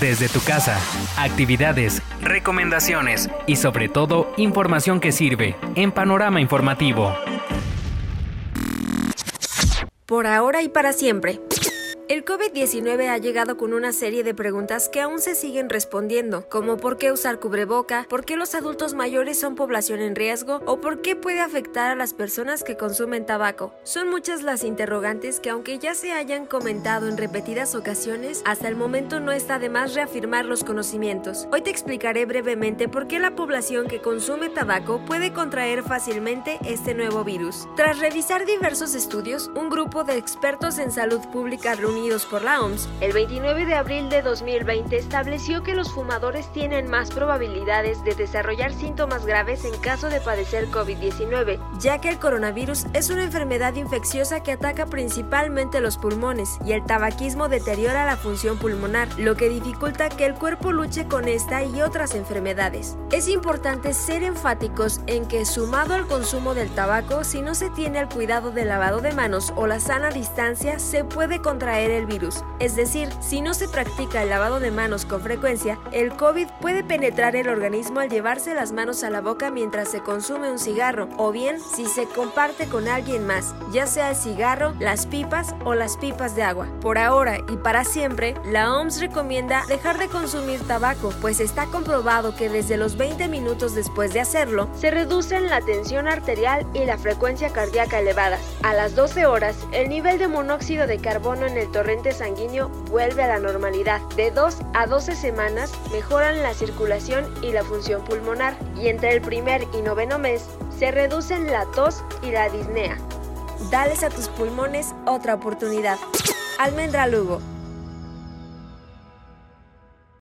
desde tu casa, actividades, recomendaciones y sobre todo información que sirve en Panorama Informativo. Por ahora y para siempre. El COVID-19 ha llegado con una serie de preguntas que aún se siguen respondiendo, como por qué usar cubreboca, por qué los adultos mayores son población en riesgo o por qué puede afectar a las personas que consumen tabaco. Son muchas las interrogantes que aunque ya se hayan comentado en repetidas ocasiones, hasta el momento no está de más reafirmar los conocimientos. Hoy te explicaré brevemente por qué la población que consume tabaco puede contraer fácilmente este nuevo virus. Tras revisar diversos estudios, un grupo de expertos en salud pública Unidos por la OMS, el 29 de abril de 2020 estableció que los fumadores tienen más probabilidades de desarrollar síntomas graves en caso de padecer COVID-19, ya que el coronavirus es una enfermedad infecciosa que ataca principalmente los pulmones y el tabaquismo deteriora la función pulmonar, lo que dificulta que el cuerpo luche con esta y otras enfermedades. Es importante ser enfáticos en que sumado al consumo del tabaco, si no se tiene el cuidado del lavado de manos o la sana distancia, se puede contraer el virus. Es decir, si no se practica el lavado de manos con frecuencia, el COVID puede penetrar el organismo al llevarse las manos a la boca mientras se consume un cigarro, o bien si se comparte con alguien más, ya sea el cigarro, las pipas o las pipas de agua. Por ahora y para siempre, la OMS recomienda dejar de consumir tabaco, pues está comprobado que desde los 20 minutos después de hacerlo, se reducen la tensión arterial y la frecuencia cardíaca elevadas. A las 12 horas, el nivel de monóxido de carbono en el torrente sanguíneo vuelve a la normalidad. De 2 a 12 semanas mejoran la circulación y la función pulmonar y entre el primer y noveno mes se reducen la tos y la disnea. Dales a tus pulmones otra oportunidad. Almendra Lugo